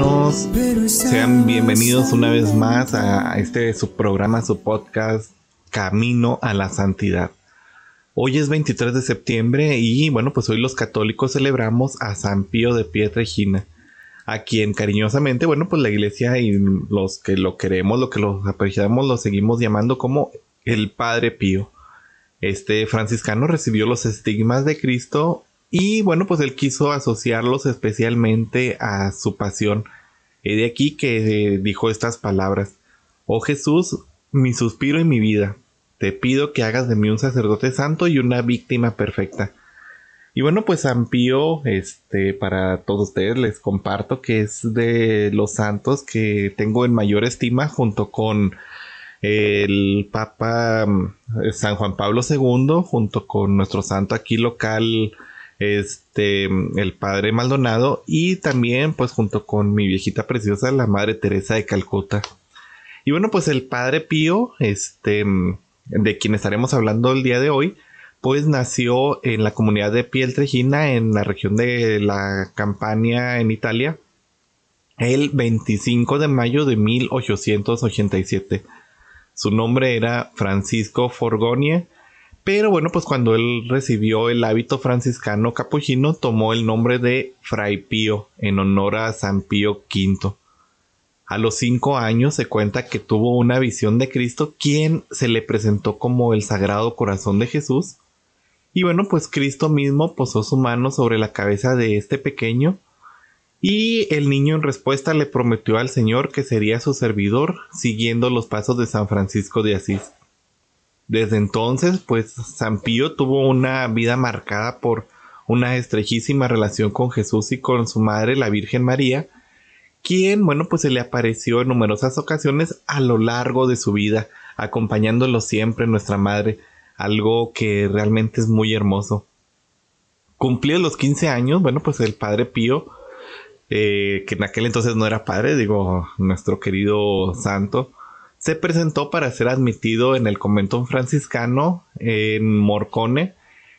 hermanos, sean bienvenidos una vez más a este su programa, su podcast Camino a la Santidad. Hoy es 23 de septiembre y bueno, pues hoy los católicos celebramos a San Pío de Pietrelcina, a quien cariñosamente, bueno, pues la iglesia y los que lo queremos, lo que lo apreciamos, lo seguimos llamando como el Padre Pío. Este franciscano recibió los estigmas de Cristo y bueno, pues él quiso asociarlos especialmente a su pasión. Y de aquí que eh, dijo estas palabras. Oh Jesús, mi suspiro y mi vida. Te pido que hagas de mí un sacerdote santo y una víctima perfecta. Y bueno, pues San Pío, este, para todos ustedes les comparto que es de los santos que tengo en mayor estima junto con el Papa mm, San Juan Pablo II, junto con nuestro santo aquí local, este, el padre Maldonado y también pues junto con mi viejita preciosa, la madre Teresa de Calcuta. Y bueno, pues el padre Pío, este, de quien estaremos hablando el día de hoy, pues nació en la comunidad de Pieltrejina, en la región de la Campania, en Italia, el 25 de mayo de 1887. Su nombre era Francisco Forgonie pero bueno, pues cuando él recibió el hábito franciscano capuchino, tomó el nombre de Fray Pío en honor a San Pío V. A los cinco años se cuenta que tuvo una visión de Cristo, quien se le presentó como el Sagrado Corazón de Jesús. Y bueno, pues Cristo mismo posó su mano sobre la cabeza de este pequeño, y el niño en respuesta le prometió al Señor que sería su servidor, siguiendo los pasos de San Francisco de Asís. Desde entonces, pues San Pío tuvo una vida marcada por una estrejísima relación con Jesús y con su madre, la Virgen María, quien, bueno, pues se le apareció en numerosas ocasiones a lo largo de su vida, acompañándolo siempre nuestra madre, algo que realmente es muy hermoso. Cumplidos los 15 años, bueno, pues el padre Pío, eh, que en aquel entonces no era padre, digo, nuestro querido santo, se presentó para ser admitido en el convento franciscano en Morcone.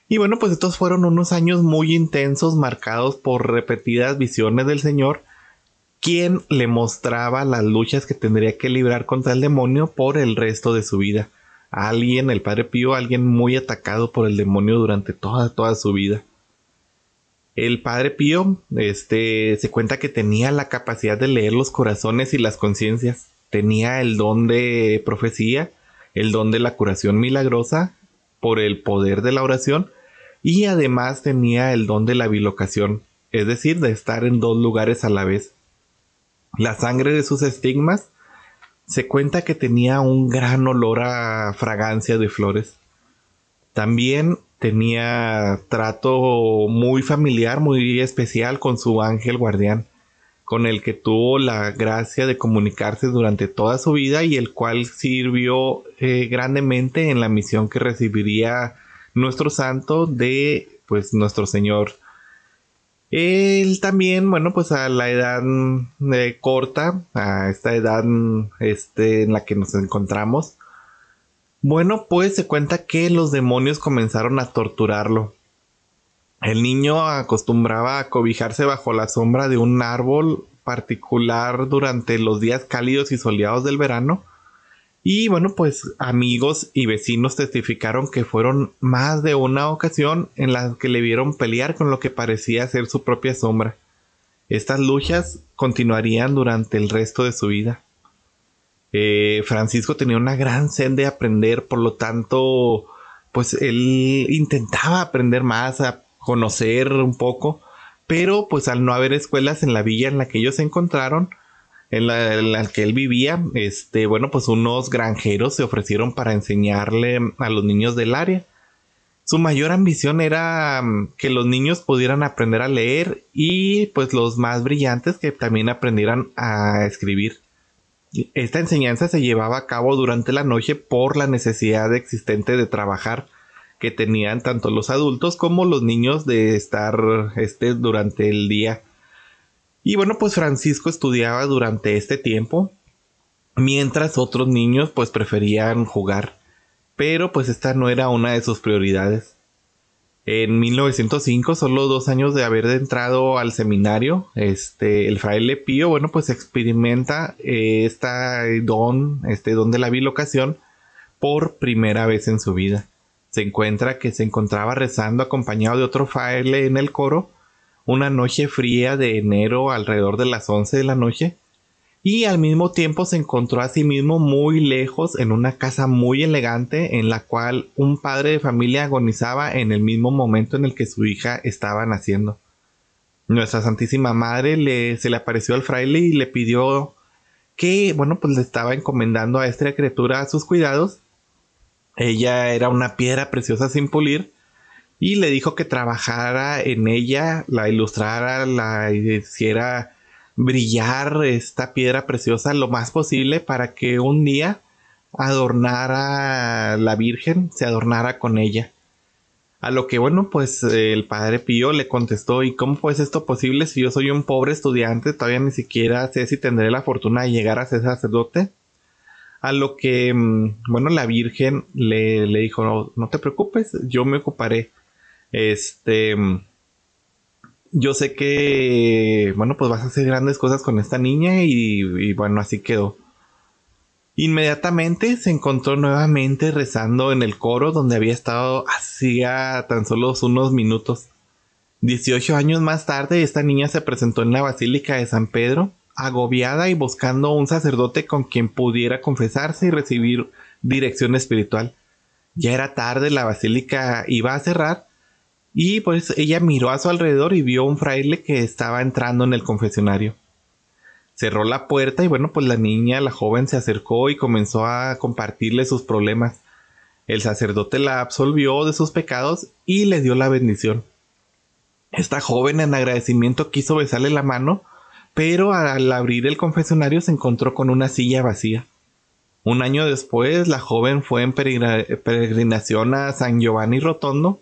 Y bueno, pues estos fueron unos años muy intensos, marcados por repetidas visiones del Señor, quien le mostraba las luchas que tendría que librar contra el demonio por el resto de su vida. alguien, el Padre Pío, alguien muy atacado por el demonio durante toda, toda su vida. El Padre Pío, este, se cuenta que tenía la capacidad de leer los corazones y las conciencias tenía el don de profecía, el don de la curación milagrosa por el poder de la oración y además tenía el don de la bilocación, es decir, de estar en dos lugares a la vez. La sangre de sus estigmas se cuenta que tenía un gran olor a fragancia de flores. También tenía trato muy familiar, muy especial con su ángel guardián con el que tuvo la gracia de comunicarse durante toda su vida y el cual sirvió eh, grandemente en la misión que recibiría nuestro santo de pues nuestro Señor. Él también, bueno, pues a la edad eh, corta, a esta edad este, en la que nos encontramos, bueno, pues se cuenta que los demonios comenzaron a torturarlo. El niño acostumbraba a cobijarse bajo la sombra de un árbol particular durante los días cálidos y soleados del verano. Y bueno, pues amigos y vecinos testificaron que fueron más de una ocasión en las que le vieron pelear con lo que parecía ser su propia sombra. Estas luchas continuarían durante el resto de su vida. Eh, Francisco tenía una gran sed de aprender, por lo tanto, pues él intentaba aprender más, a conocer un poco, pero pues al no haber escuelas en la villa en la que ellos se encontraron, en la, que él vivía, este, bueno, pues unos granjeros se ofrecieron para enseñarle a los niños del área. Su mayor ambición era mm, que los niños pudieran aprender a leer y pues los más brillantes que también aprendieran a escribir. Esta enseñanza se llevaba a cabo durante la noche por la necesidad existente de trabajar que tenían tanto los adultos como los niños de estar este durante el día. Y bueno, pues Francisco estudiaba durante este tiempo, mientras otros niños pues preferían jugar pero pues esta no era una de sus prioridades. En 1905, solo dos años de haber entrado al seminario, este, el fraile Pío, bueno, pues experimenta eh, don, este don de la bilocación por primera vez en su vida. Se encuentra que se encontraba rezando acompañado de otro fraile en el coro una noche fría de enero alrededor de las 11 de la noche y al mismo tiempo se encontró a sí mismo muy lejos en una casa muy elegante en la cual un padre de familia agonizaba en el mismo momento en el que su hija estaba naciendo. Nuestra Santísima Madre le, se le apareció al fraile y le pidió que, bueno, pues le estaba encomendando a esta criatura a sus cuidados. Ella era una piedra preciosa sin pulir y le dijo que trabajara en ella, la ilustrara, la hiciera brillar esta piedra preciosa lo más posible para que un día adornara la Virgen, se adornara con ella. A lo que bueno, pues el padre Pío le contestó, ¿y cómo fue esto posible si yo soy un pobre estudiante? Todavía ni siquiera sé si tendré la fortuna de llegar a ser sacerdote. A lo que, mm, bueno, la Virgen le, le dijo, no, no te preocupes, yo me ocuparé. Este, mm, yo sé que, bueno, pues vas a hacer grandes cosas con esta niña y, bueno, así quedó. Inmediatamente se encontró nuevamente rezando en el coro donde había estado hacía tan solo unos minutos. Dieciocho años más tarde, esta niña se presentó en la Basílica de San Pedro, agobiada y buscando un sacerdote con quien pudiera confesarse y recibir dirección espiritual. Ya era tarde, la basílica iba a cerrar y pues ella miró a su alrededor y vio un fraile que estaba entrando en el confesionario. Cerró la puerta y bueno, pues la niña, la joven, se acercó y comenzó a compartirle sus problemas. El sacerdote la absolvió de sus pecados y le dio la bendición. Esta joven en agradecimiento quiso besarle la mano, pero al abrir el confesionario se encontró con una silla vacía. Un año después, la joven fue en peregrinación a San Giovanni Rotondo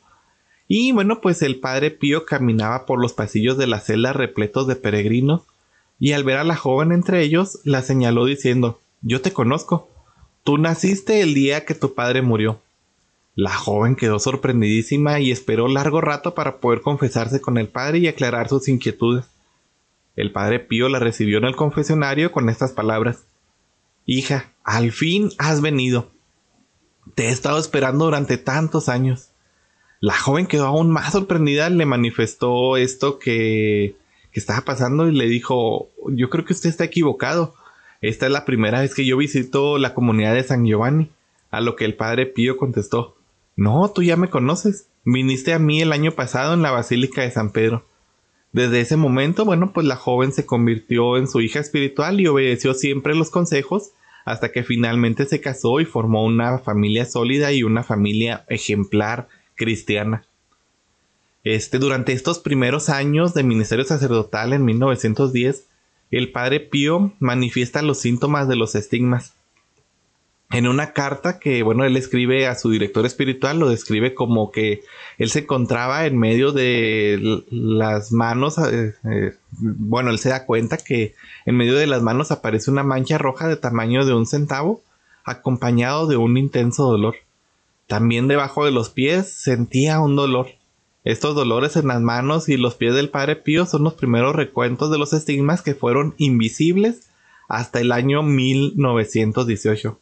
y bueno, pues el padre Pío caminaba por los pasillos de la celda repletos de peregrinos, y al ver a la joven entre ellos, la señaló diciendo Yo te conozco. Tú naciste el día que tu padre murió. La joven quedó sorprendidísima y esperó largo rato para poder confesarse con el padre y aclarar sus inquietudes. El padre Pío la recibió en el confesionario con estas palabras Hija, al fin has venido. Te he estado esperando durante tantos años. La joven quedó aún más sorprendida, le manifestó esto que, que estaba pasando y le dijo, yo creo que usted está equivocado. Esta es la primera vez que yo visito la comunidad de San Giovanni. A lo que el padre Pío contestó, no, tú ya me conoces. Viniste a mí el año pasado en la Basílica de San Pedro. Desde ese momento, bueno, pues la joven se convirtió en su hija espiritual y obedeció siempre los consejos hasta que finalmente se casó y formó una familia sólida y una familia ejemplar cristiana. Este, durante estos primeros años de ministerio sacerdotal en 1910, el padre Pío manifiesta los síntomas de los estigmas. En una carta que, bueno, él escribe a su director espiritual, lo describe como que él se encontraba en medio de las manos, eh, eh, bueno, él se da cuenta que en medio de las manos aparece una mancha roja de tamaño de un centavo, acompañado de un intenso dolor. También debajo de los pies sentía un dolor. Estos dolores en las manos y los pies del padre Pío son los primeros recuentos de los estigmas que fueron invisibles hasta el año 1918.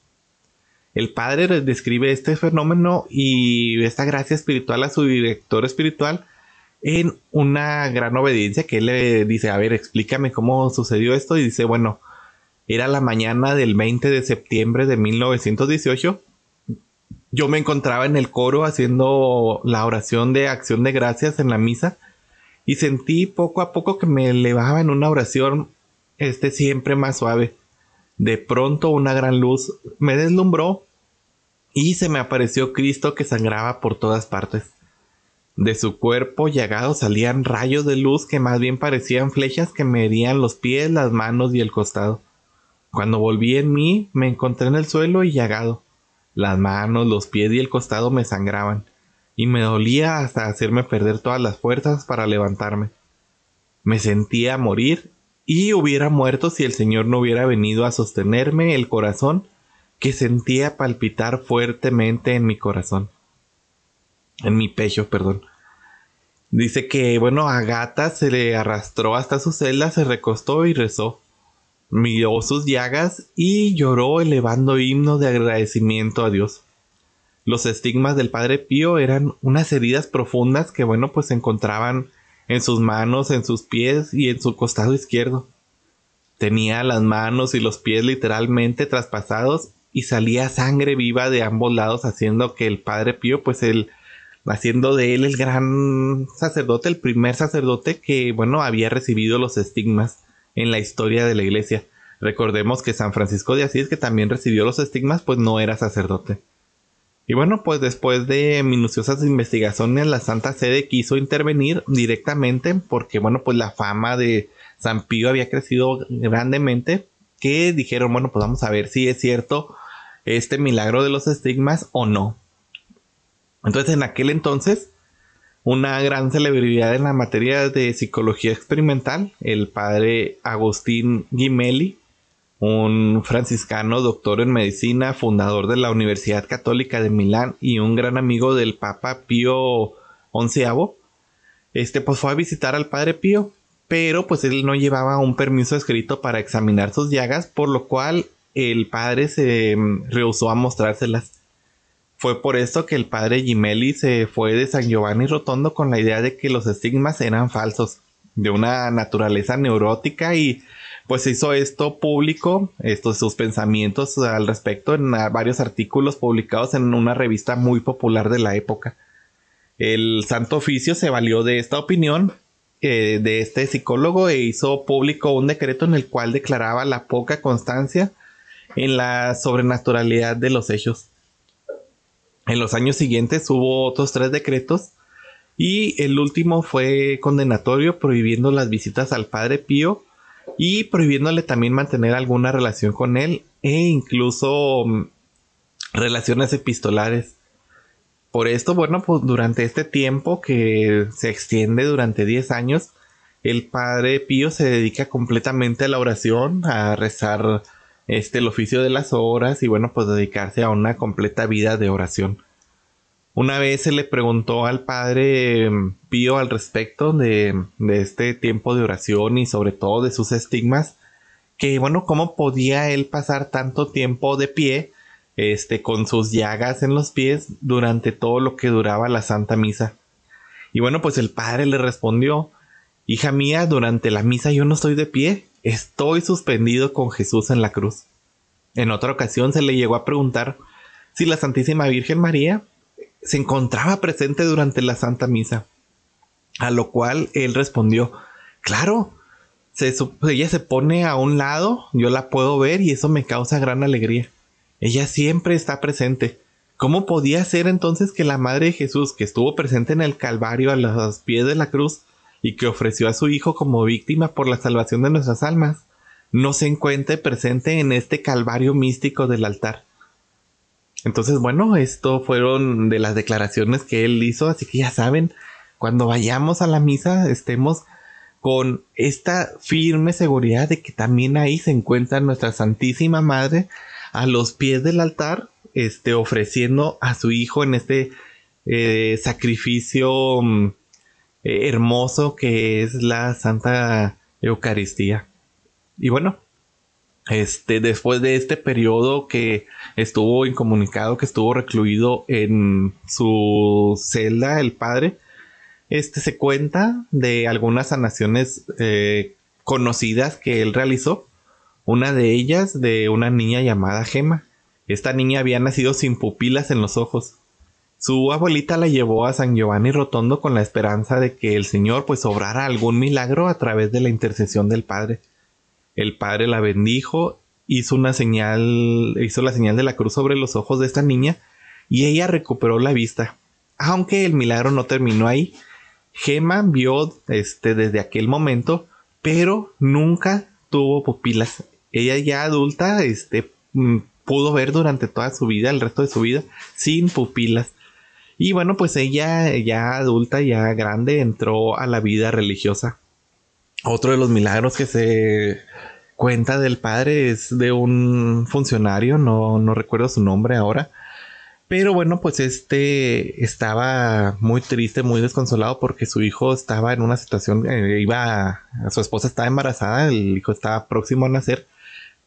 El padre describe este fenómeno y esta gracia espiritual a su director espiritual en una gran obediencia que él le dice, a ver, explícame cómo sucedió esto y dice, bueno, era la mañana del 20 de septiembre de 1918 yo me encontraba en el coro haciendo la oración de acción de gracias en la misa y sentí poco a poco que me elevaba en una oración este siempre más suave. De pronto una gran luz me deslumbró y se me apareció Cristo que sangraba por todas partes. De su cuerpo llagado salían rayos de luz que más bien parecían flechas que me herían los pies, las manos y el costado. Cuando volví en mí, me encontré en el suelo y llagado. Las manos, los pies y el costado me sangraban, y me dolía hasta hacerme perder todas las fuerzas para levantarme. Me sentía morir y hubiera muerto si el Señor no hubiera venido a sostenerme el corazón que sentía palpitar fuertemente en mi corazón. En mi pecho, perdón. Dice que, bueno, a Gata se le arrastró hasta su celda, se recostó y rezó. Miró sus llagas y lloró elevando himno de agradecimiento a Dios. Los estigmas del Padre Pío eran unas heridas profundas que, bueno, pues se encontraban en sus manos, en sus pies y en su costado izquierdo. Tenía las manos y los pies literalmente traspasados y salía sangre viva de ambos lados haciendo que el Padre Pío pues él haciendo de él el gran sacerdote, el primer sacerdote que bueno había recibido los estigmas en la historia de la iglesia. Recordemos que San Francisco de Asís que también recibió los estigmas pues no era sacerdote. Y bueno, pues después de minuciosas investigaciones, la Santa Sede quiso intervenir directamente porque, bueno, pues la fama de San Pío había crecido grandemente, que dijeron, bueno, pues vamos a ver si es cierto este milagro de los estigmas o no. Entonces, en aquel entonces, una gran celebridad en la materia de psicología experimental, el padre Agustín Gimelli, un franciscano doctor en medicina, fundador de la Universidad Católica de Milán y un gran amigo del Papa Pío XI, este pues fue a visitar al Padre Pío, pero pues él no llevaba un permiso escrito para examinar sus llagas, por lo cual el padre se mm, rehusó a mostrárselas. Fue por esto que el padre Gimelli se fue de San Giovanni Rotondo con la idea de que los estigmas eran falsos, de una naturaleza neurótica y pues hizo esto público, estos sus pensamientos al respecto en varios artículos publicados en una revista muy popular de la época. El Santo Oficio se valió de esta opinión eh, de este psicólogo e hizo público un decreto en el cual declaraba la poca constancia en la sobrenaturalidad de los hechos. En los años siguientes hubo otros tres decretos y el último fue condenatorio prohibiendo las visitas al Padre Pío y prohibiéndole también mantener alguna relación con él e incluso mm, relaciones epistolares. Por esto, bueno, pues durante este tiempo que se extiende durante 10 años, el Padre Pío se dedica completamente a la oración, a rezar este el oficio de las horas y bueno, pues dedicarse a una completa vida de oración. Una vez se le preguntó al padre mm, Pío al respecto de, este tiempo de oración y sobre todo de sus estigmas, que bueno, cómo podía él pasar tanto tiempo de pie, este, con sus llagas en los pies durante todo lo que duraba la Santa Misa. Y bueno, pues el padre le respondió, hija mía, durante la misa yo no estoy de pie, estoy suspendido con Jesús en la cruz. En otra ocasión se le llegó a preguntar si la Santísima Virgen María se encontraba presente durante la Santa Misa. A lo cual él respondió, claro, ella se pone a un lado, yo la puedo ver y eso me causa gran alegría. Ella siempre está presente. ¿Cómo podía ser entonces que la Madre de Jesús, que estuvo presente en el Calvario a los pies de la cruz y que ofreció a su Hijo como víctima por la salvación de nuestras almas, no se encuentre presente en este Calvario místico del altar? Entonces, bueno, esto fueron de las declaraciones que él hizo, así que ya saben, cuando vayamos a la misa estemos con esta firme seguridad de que también ahí se encuentra nuestra Santísima Madre a los pies del altar, este, ofreciendo a su Hijo en este eh, sacrificio mm, eh, hermoso que es la Santa Eucaristía. Y bueno, este, después de este periodo que estuvo incomunicado, que estuvo recluido en su celda, el padre, este se cuenta de algunas sanaciones eh, conocidas que él realizó. Una de ellas de una niña llamada Gema. Esta niña había nacido sin pupilas en los ojos. Su abuelita la llevó a San Giovanni Rotondo con la esperanza de que el Señor pues obrara algún milagro a través de la intercesión del Padre. El padre la bendijo, hizo una señal, hizo la señal de la cruz sobre los ojos de esta niña y ella recuperó la vista. Aunque el milagro no terminó ahí. Gema vio este, desde aquel momento, pero nunca tuvo pupilas. Ella ya adulta este, mm, pudo ver durante toda su vida, el resto de su vida, sin pupilas. Y bueno, pues ella ya adulta, ya grande, entró a la vida religiosa. Otro de los milagros que se cuenta del padre es de un funcionario, no, no recuerdo su nombre ahora. Pero bueno, pues este estaba muy triste, muy desconsolado porque su hijo estaba en una situación, eh, iba, su esposa estaba embarazada, el hijo estaba próximo a nacer,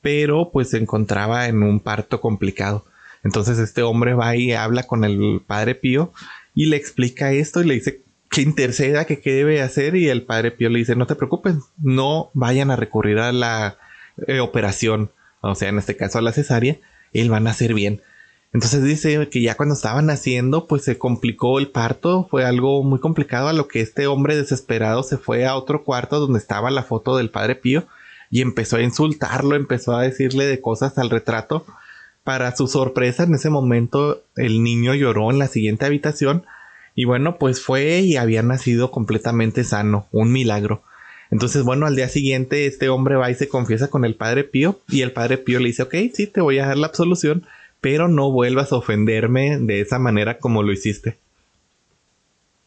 pero pues se encontraba en un parto complicado. Entonces este hombre va y habla con el padre Pío y le explica esto y le dice que interceda, que qué debe hacer y el padre Pío le dice, no te preocupes, no vayan a recurrir a la eh, operación, o sea, en este caso a la cesárea, él van a hacer bien. Entonces dice que ya cuando estaban naciendo, pues se complicó el parto, fue algo muy complicado a lo que este hombre desesperado se fue a otro cuarto donde estaba la foto del padre Pío y empezó a insultarlo, empezó a decirle de cosas al retrato para su sorpresa, en ese momento el niño lloró en la siguiente habitación y bueno, pues fue y había nacido completamente sano, un milagro. Entonces, bueno, al día siguiente este hombre va y se confiesa con el padre Pío y el padre Pío le dice, ok, sí, te voy a dar la absolución, pero no vuelvas a ofenderme de esa manera como lo hiciste.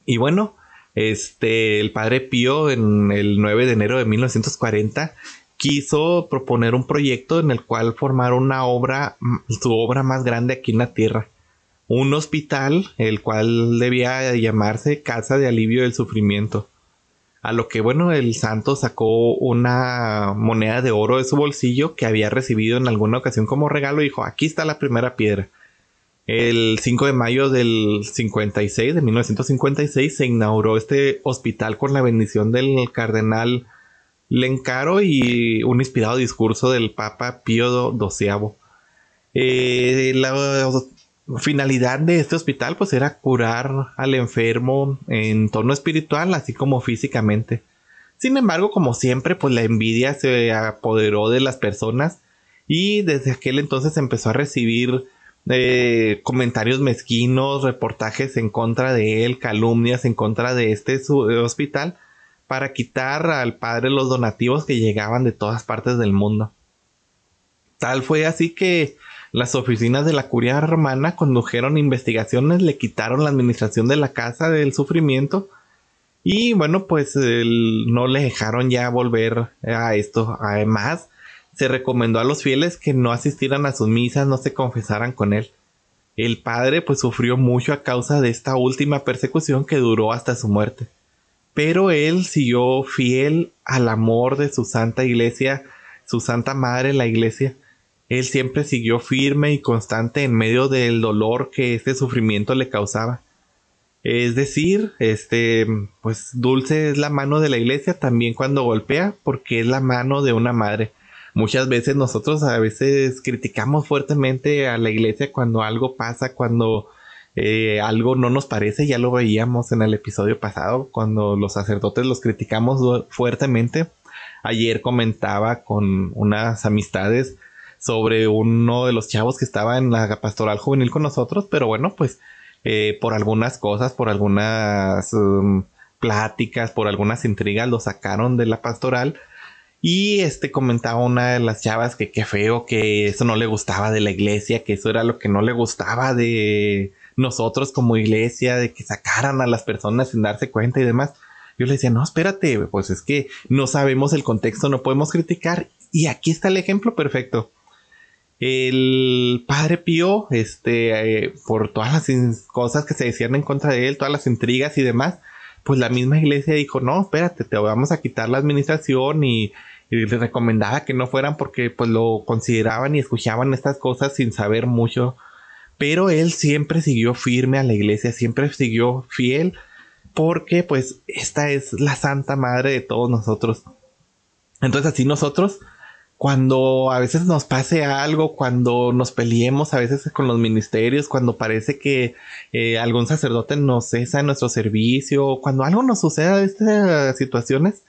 Y bueno, este, el padre Pío en el 9 de enero de 1940 quiso proponer un proyecto en el cual formar una obra, su obra más grande aquí en la Tierra. Un hospital, el cual debía llamarse Casa de Alivio del Sufrimiento. A lo que, bueno, el santo sacó una moneda de oro de su bolsillo que había recibido en alguna ocasión como regalo y dijo, aquí está la primera piedra. El 5 de mayo del 56, de 1956, se inauguró este hospital con la bendición del cardenal le encaro y un inspirado discurso del Papa Pío XII. Eh, la finalidad de este hospital pues era curar al enfermo en tono espiritual así como físicamente. Sin embargo, como siempre, pues la envidia se apoderó de las personas y desde aquel entonces empezó a recibir eh, comentarios mezquinos, reportajes en contra de él, calumnias en contra de este hospital para quitar al padre los donativos que llegaban de todas partes del mundo. Tal fue así que las oficinas de la curia romana condujeron investigaciones, le quitaron la administración de la casa del sufrimiento y bueno, pues no le dejaron ya volver a esto. Además, se recomendó a los fieles que no asistieran a sus misas, no se confesaran con él. El padre pues sufrió mucho a causa de esta última persecución que duró hasta su muerte pero él siguió fiel al amor de su santa iglesia, su santa madre, la iglesia. Él siempre siguió firme y constante en medio del dolor que este sufrimiento le causaba. Es decir, este, pues dulce es la mano de la iglesia también cuando golpea, porque es la mano de una madre. Muchas veces nosotros a veces criticamos fuertemente a la iglesia cuando algo pasa, cuando eh, algo no nos parece, ya lo veíamos en el episodio pasado, cuando los sacerdotes los criticamos fuertemente. Ayer comentaba con unas amistades sobre uno de los chavos que estaba en la pastoral juvenil con nosotros, pero bueno, pues eh, por algunas cosas, por algunas um, pláticas, por algunas intrigas, lo sacaron de la pastoral. Y este comentaba una de las chavas que qué feo, que eso no le gustaba de la iglesia, que eso era lo que no le gustaba de, nosotros como iglesia, de que sacaran a las personas sin darse cuenta y demás. Yo le decía, no, espérate, pues es que no sabemos el contexto, no podemos criticar. Y aquí está el ejemplo perfecto. El padre Pío, este, eh, por todas las cosas que se decían en contra de él, todas las intrigas y demás, pues la misma iglesia dijo, no, espérate, te vamos a quitar la administración y, y les recomendaba que no fueran porque pues lo consideraban y escuchaban estas cosas sin saber mucho pero él siempre siguió firme a la iglesia, siempre siguió fiel, porque pues esta es la Santa Madre de todos nosotros. Entonces así nosotros, cuando a veces nos pase algo, cuando nos peleemos a veces con los ministerios, cuando parece que eh, algún sacerdote nos cesa en nuestro servicio, cuando algo nos suceda de estas situaciones,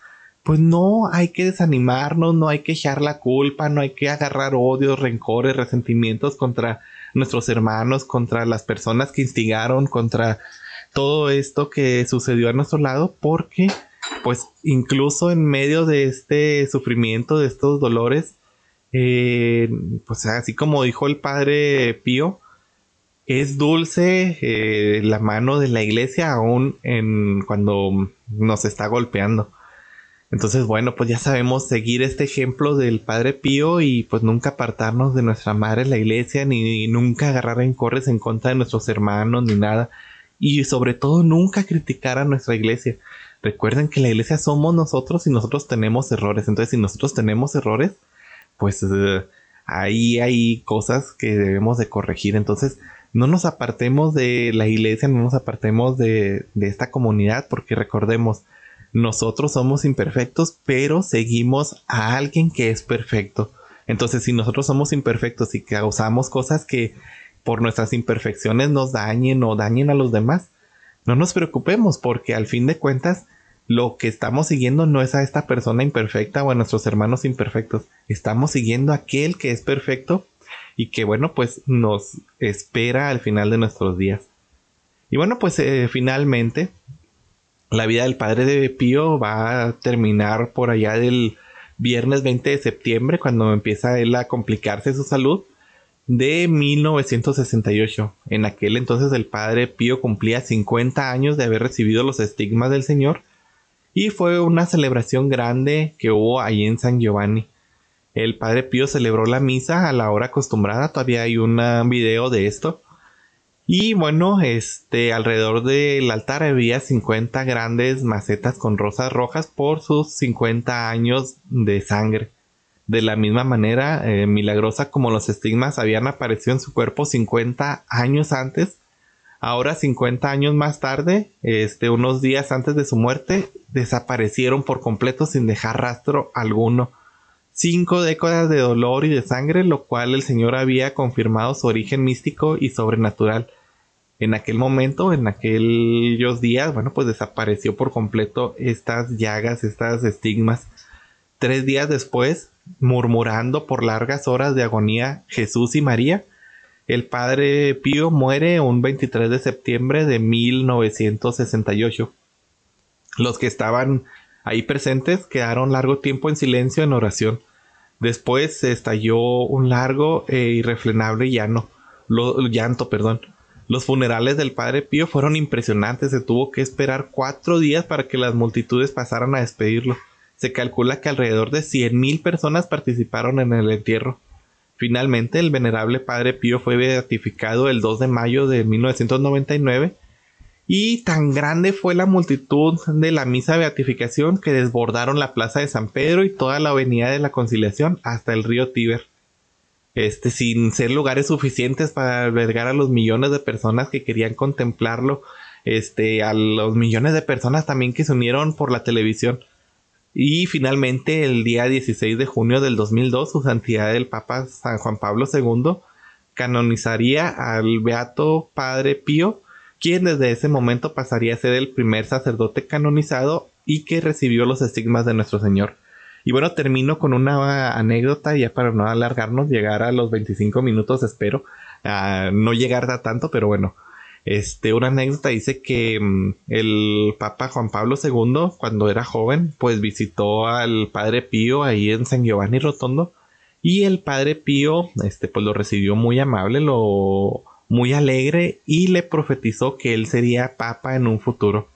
pues no hay que desanimarnos, no hay que echar la culpa, no hay que agarrar odios, rencores, resentimientos contra nuestros hermanos, contra las personas que instigaron, contra todo esto que sucedió a nuestro lado porque pues incluso en medio de este sufrimiento, de estos dolores, eh, pues así como dijo el padre Pío, es dulce eh, la mano de la iglesia aún en cuando nos está golpeando. Entonces, bueno, pues ya sabemos seguir este ejemplo del Padre Pío y pues nunca apartarnos de nuestra madre la iglesia, ni, nunca agarrar encorres en contra de nuestros hermanos, ni nada. Y sobre todo nunca criticar a nuestra iglesia. Recuerden que la iglesia somos nosotros y nosotros tenemos errores. Entonces, si nosotros tenemos errores, pues eh, ahí hay cosas que debemos de corregir. Entonces, no nos apartemos de la iglesia, no nos apartemos de, esta comunidad, porque recordemos, nosotros somos imperfectos, pero seguimos a alguien que es perfecto. Entonces, si nosotros somos imperfectos y causamos cosas que por nuestras imperfecciones nos dañen o dañen a los demás, no nos preocupemos porque al fin de cuentas lo que estamos siguiendo no es a esta persona imperfecta o a nuestros hermanos imperfectos, estamos siguiendo a aquel que es perfecto y que bueno pues nos espera al final de nuestros días. Y bueno pues eh, finalmente la vida del padre de Pío va a terminar por allá del viernes 20 de septiembre cuando empieza él a complicarse su salud de 1968. En aquel entonces el padre Pío cumplía 50 años de haber recibido los estigmas del Señor y fue una celebración grande que hubo ahí en San Giovanni. El padre Pío celebró la misa a la hora acostumbrada, todavía hay un video de esto. Y bueno, este alrededor del altar había 50 grandes macetas con rosas rojas por sus 50 años de sangre. De la misma manera, eh, milagrosa como los estigmas habían aparecido en su cuerpo 50 años antes, ahora 50 años más tarde, este, unos días antes de su muerte, desaparecieron por completo sin dejar rastro alguno cinco décadas de dolor y de sangre, lo cual el Señor había confirmado su origen místico y sobrenatural. En aquel momento, en aquellos días, bueno, pues desapareció por completo estas llagas, estas estigmas. Tres días después, murmurando por largas horas de agonía Jesús y María, el padre Pío muere un 23 de septiembre de 1968. Los que estaban ahí presentes quedaron largo tiempo en silencio en oración. Después se estalló un largo e irrefrenable llano, llanto. Perdón. Los funerales del padre Pío fueron impresionantes. Se tuvo que esperar cuatro días para que las multitudes pasaran a despedirlo. Se calcula que alrededor de 100.000 personas participaron en el entierro. Finalmente, el venerable padre Pío fue beatificado el 2 de mayo de 1999 y tan grande fue la multitud de la misa de beatificación que desbordaron la plaza de San Pedro y toda la avenida de la Conciliación hasta el río Tíber. Este, sin ser lugares suficientes para albergar a los millones de personas que querían contemplarlo, este, a los millones de personas también que se unieron por la televisión. Y finalmente, el día 16 de junio del 2002, su santidad el Papa San Juan Pablo II canonizaría al Beato Padre Pío quien desde ese momento pasaría a ser el primer sacerdote canonizado y que recibió los estigmas de nuestro Señor. Y bueno, termino con una anécdota, ya para no alargarnos, llegar a los 25 minutos, espero, no llegar a tanto, pero bueno, este, una anécdota dice que mm, el Papa Juan Pablo II, cuando era joven, pues visitó al Padre Pío ahí en San Giovanni Rotondo, y el Padre Pío, este, pues lo recibió muy amable, lo muy alegre y le profetizó que él sería papa en un futuro.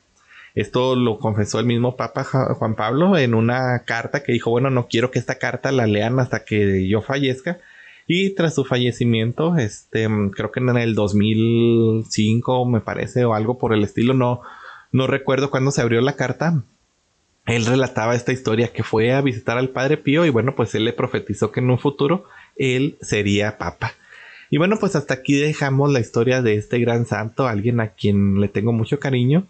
Esto lo confesó el mismo Papa Juan Pablo en una carta que dijo, bueno, no quiero que esta carta la lean hasta que yo fallezca. Y tras su fallecimiento, este, creo que en el 2005 me parece o algo por el estilo, no, no recuerdo cuándo se abrió la carta. Él relataba esta historia que fue a visitar al Padre Pío y bueno, pues él le profetizó que en un futuro él sería papa. Y bueno, pues hasta aquí dejamos la historia de este gran santo, alguien a quien le tengo mucho cariño.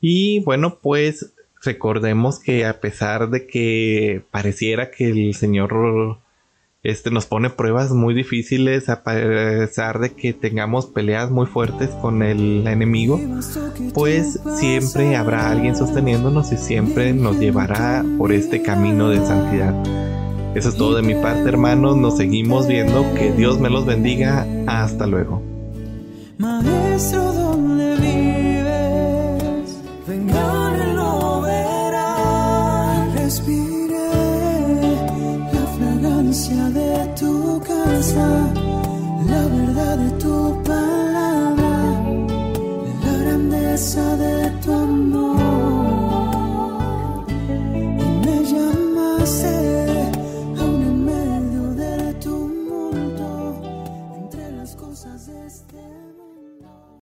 Y bueno, pues recordemos que a pesar de que pareciera que el Señor este, nos pone pruebas muy difíciles, a pesar de que tengamos peleas muy fuertes con el enemigo, pues siempre habrá alguien sosteniéndonos y siempre nos llevará por este camino de santidad. Eso es todo de mi parte, hermanos. Nos seguimos viendo. Que Dios me los bendiga. Hasta luego.